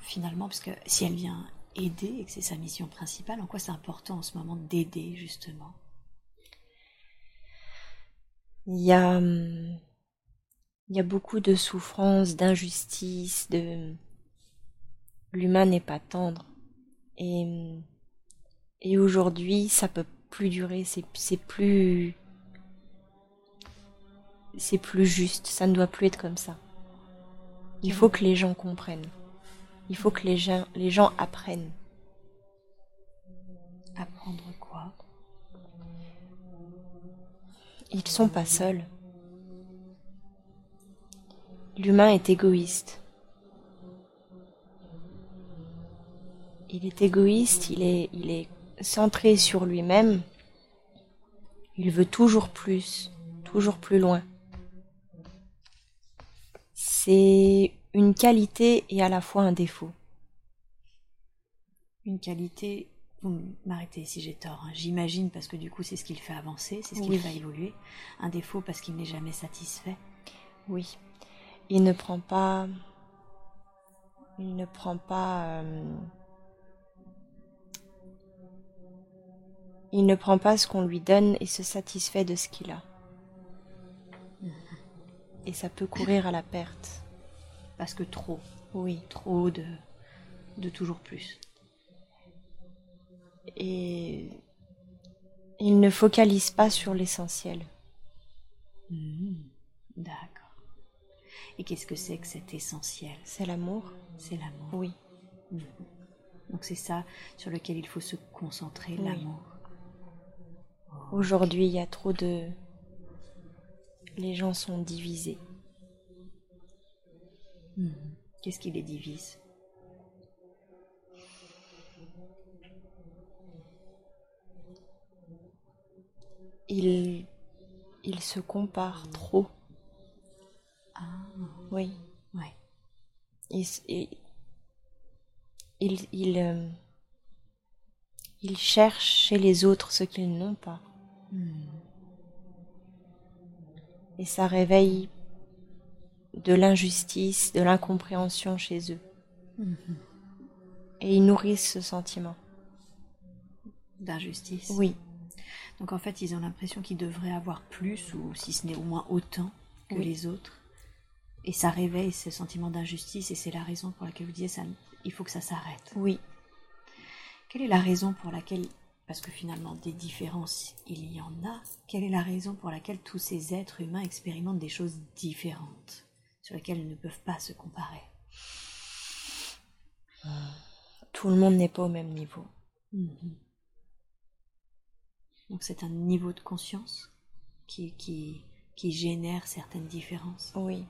finalement, parce que si elle vient aider et que c'est sa mission principale, en quoi c'est important en ce moment d'aider justement? Il y a, hum, il y a beaucoup de souffrance, d'injustice, de l'humain n'est pas tendre. Et, hum, et aujourd'hui, ça peut plus durer, c'est c'est plus c'est plus juste, ça ne doit plus être comme ça. Il faut que les gens comprennent. Il faut que les gens, les gens apprennent. Apprendre quoi? Ils sont pas seuls. L'humain est égoïste. Il est égoïste, il est, il est centré sur lui-même. Il veut toujours plus, toujours plus loin. C'est une qualité et à la fois un défaut. Une qualité, vous m'arrêtez si j'ai tort, hein, j'imagine parce que du coup c'est ce qui le fait avancer, c'est ce qui Oui. le fait évoluer. Un défaut parce qu'il n'est jamais satisfait. Oui. Il ne prend pas. Il ne prend pas. euh, Il ne prend pas ce qu'on lui donne et se satisfait de ce qu'il a. Et ça peut courir à la perte. Parce que trop, Oui. trop de, de toujours plus. Et il ne focalise pas sur l'essentiel. Mhm. D'accord. Et qu'est-ce que c'est que cet essentiel? C'est l'amour C'est l'amour. Oui. Donc c'est ça sur lequel il faut se concentrer, Oui. l'amour. Aujourd'hui, il y a trop de. Les gens sont divisés. Mhm. Qu'est-ce qui les divise Ils, ils se comparent trop. Ah, Oui. ouais. Ils, ils, ils, ils, euh, ils cherchent chez les autres ce qu'ils n'ont pas. Mhm. Et ça réveille de l'injustice, de l'incompréhension chez eux. Mhm. Et ils nourrissent ce sentiment. D'injustice Oui. Donc en fait, ils ont l'impression qu'ils devraient avoir plus, ou si ce n'est au moins autant que les autres. Et ça réveille ce sentiment d'injustice, et c'est la raison pour laquelle vous disiez ça, il faut que ça s'arrête. Oui. Quelle est la raison pour laquelle, parce que finalement des différences, il y en a, quelle est la raison pour laquelle tous ces êtres humains expérimentent des choses différentes, sur ils ne peuvent pas se comparer Tout le monde n'est pas au même niveau. Mhm. Donc c'est un niveau de conscience qui, qui, qui génère certaines différences. Oui.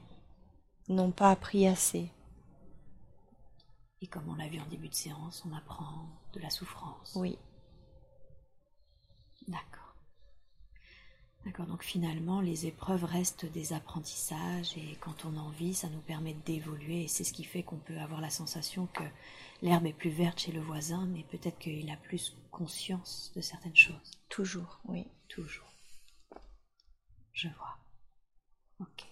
N'ont pas appris assez. Et comme on l'a vu en début de séance, on apprend de la souffrance. Oui. D'accord. D'accord, donc finalement, les épreuves restent des apprentissages et quand on en vit, ça nous permet d'évoluer et c'est ce qui fait qu'on peut avoir la sensation que l'herbe est plus verte chez le voisin, mais peut-être qu'il a plus conscience de certaines choses. Toujours, oui. Toujours. Je vois. Ok.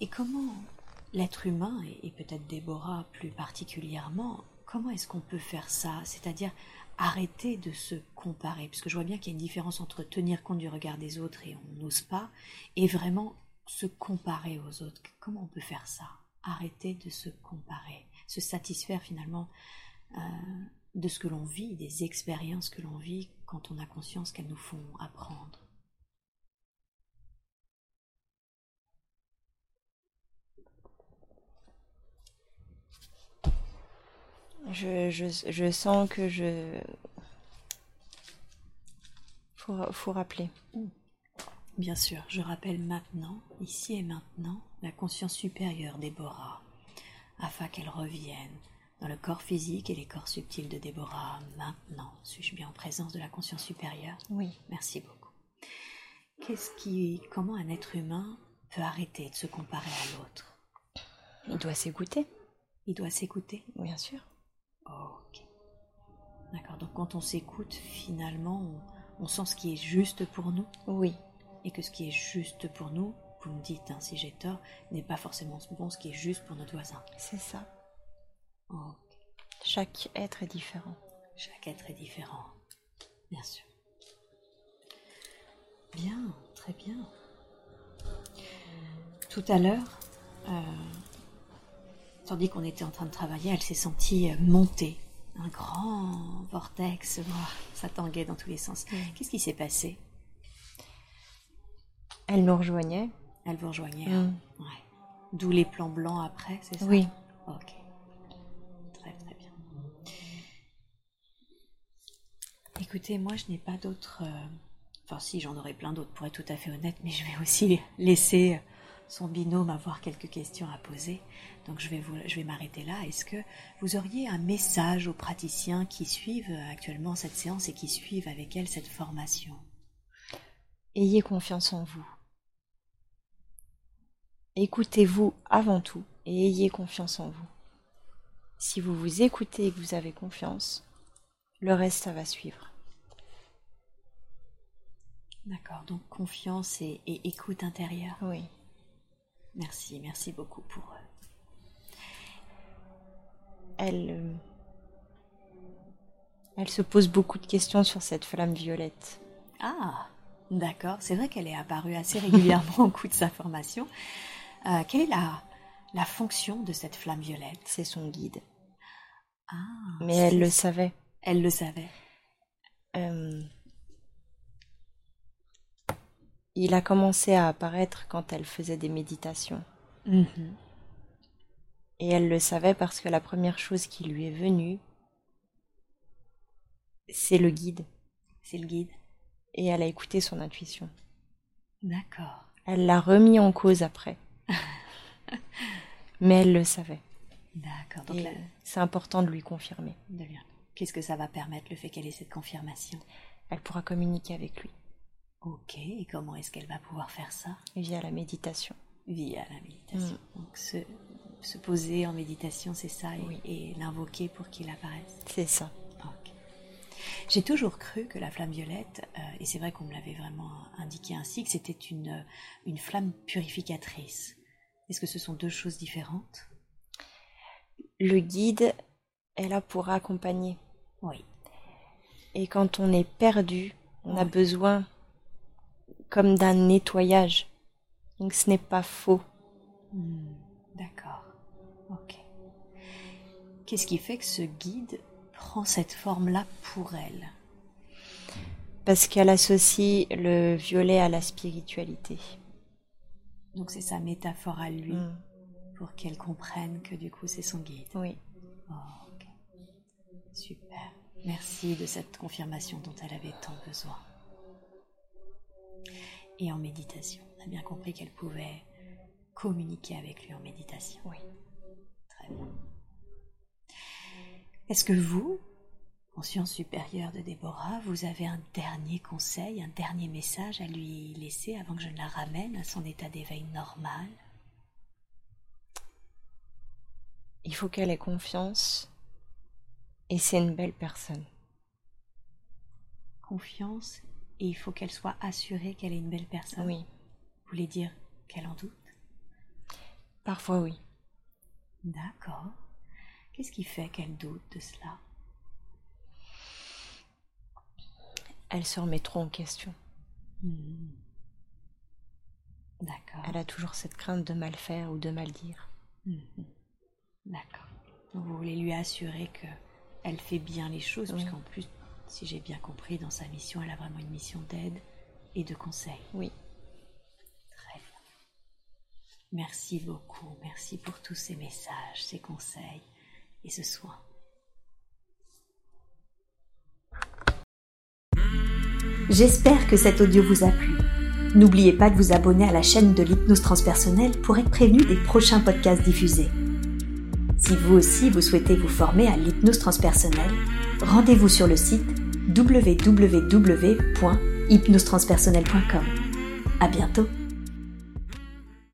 Et comment l'être humain, et peut-être Déborah plus particulièrement, comment est-ce qu'on peut faire ça? C'est-à-dire arrêter de se comparer, puisque je vois bien qu'il y a une différence entre tenir compte du regard des autres et on n'ose pas, et vraiment se comparer aux autres. Comment on peut faire ça? Arrêter de se comparer, se satisfaire finalement euh, de ce que l'on vit, des expériences que l'on vit quand on a conscience qu'elles nous font apprendre. Je, je, je sens que je... Faut, faut rappeler. Bien sûr, je rappelle maintenant, ici et maintenant, la conscience supérieure Déborah, afin qu'elle revienne dans le corps physique et les corps subtils de Déborah. Maintenant, suis-je bien en présence de la conscience supérieure? Oui. Merci beaucoup. Qu'est-ce qui, comment un être humain peut arrêter de se comparer à l'autre? Il doit s'écouter. Il doit s'écouter? Bien sûr. Ok. D'accord, donc quand on s'écoute, finalement, on, sent ce qui est juste pour nous Oui. Et que ce qui est juste pour nous, vous me dites hein, si j'ai tort, n'est pas forcément bon ce qui est juste pour notre voisin. C'est ça. Chaque être est différent. Chaque être est différent, bien sûr. Bien, très bien. Tout à l'heure, euh, tandis qu'on était en train de travailler, elle s'est sentie euh, monter. Un grand vortex, ça tanguait dans tous les sens. Qu'est-ce qui s'est passé? Elle nous rejoignait. Elle vous rejoignait, mm. ouais. D'où les plans blancs après, c'est ça? Oui. Ok. Très très bien. Écoutez, moi je n'ai pas d'autres... Euh, enfin si, j'en aurais plein d'autres pour être tout à fait honnête, mais je vais aussi laisser son binôme avoir quelques questions à poser. Donc je vais, je vais m'arrêter là. Est-ce que vous auriez un message aux praticiens qui suivent actuellement cette séance et qui suivent avec elle cette formation? Ayez confiance en vous. Écoutez-vous avant tout et ayez confiance en vous. Si vous vous écoutez et que vous avez confiance, le reste, ça va suivre. D'accord, donc confiance et, et écoute intérieure. Oui. Merci, merci beaucoup pour eux. Elle, euh, elle se pose beaucoup de questions sur cette flamme violette. Ah, d'accord. C'est vrai qu'elle est apparue assez régulièrement au cours de sa formation. Euh, quelle est la, la fonction de cette flamme violette? C'est son guide. Ah, Mais elle le savait. Elle le savait. Euh, il a commencé à apparaître quand elle faisait des méditations. Mhm. Et elle le savait parce que la première chose qui lui est venue, c'est le guide. C'est le guide. Et elle a écouté son intuition. D'accord. Elle l'a remis en cause après. Mais elle le savait. D'accord. Donc c'est important de lui confirmer. De Qu'est-ce que ça va permettre le fait qu'elle ait cette confirmation? Elle pourra communiquer avec lui. Ok, et comment est-ce qu'elle va pouvoir faire ça? Via la méditation. Via la méditation. Mm. Donc se, se, poser en méditation, c'est ça, et, l'invoquer pour qu'il apparaisse. C'est ça. J'ai toujours cru que la flamme violette, euh, et c'est vrai qu'on me l'avait vraiment indiqué ainsi, que c'était une, une flamme purificatrice. Est-ce que ce sont deux choses différentes? Le guide est là pour accompagner. Oui. Et quand on est perdu, on a besoin comme d'un nettoyage. Donc ce n'est pas faux. Hmm. Ok. Qu'est-ce qui fait que ce guide prend cette forme-là pour elle? Parce qu'elle associe le violet à la spiritualité. Donc c'est sa métaphore à lui, hmm. pour qu'elle comprenne que du coup c'est son guide. Oui. Oh, ok. Super. Merci de cette confirmation dont elle avait tant besoin. Et en méditation, on a bien compris qu'elle pouvait communiquer avec lui en méditation. Oui. Très bien. Est-ce que vous, conscience supérieure de Déborah, vous avez un dernier conseil, un dernier message à lui laisser avant que je ne la ramène à son état d'éveil normal? Il faut qu'elle ait confiance et c'est une belle personne. Confiance et il faut qu'elle soit assurée qu'elle est une belle personne? Oui. Vous voulez dire qu'elle en doute? Parfois oui. D'accord. Qu'est-ce qui fait qu'elle doute de cela? Elle se remet trop en question. Hmm. D'accord. Elle a toujours cette crainte de mal faire ou de mal dire. Hmm. D'accord. vous voulez lui assurer que elle fait bien les choses, puisqu'en plus, si j'ai bien compris, dans sa mission, elle a vraiment une mission d'aide et de conseil. Oui. Merci beaucoup. Merci pour tous ces messages, ces conseils et ce soin. J'espère que cet audio vous a plu. N'oubliez pas de vous abonner à la chaîne de l'hypnose transpersonnelle pour être prévenu des prochains podcasts diffusés. Si vous aussi vous souhaitez vous former à l'hypnose transpersonnelle, rendez-vous sur le site www.hypnosetranspersonnelle.com. À bientôt!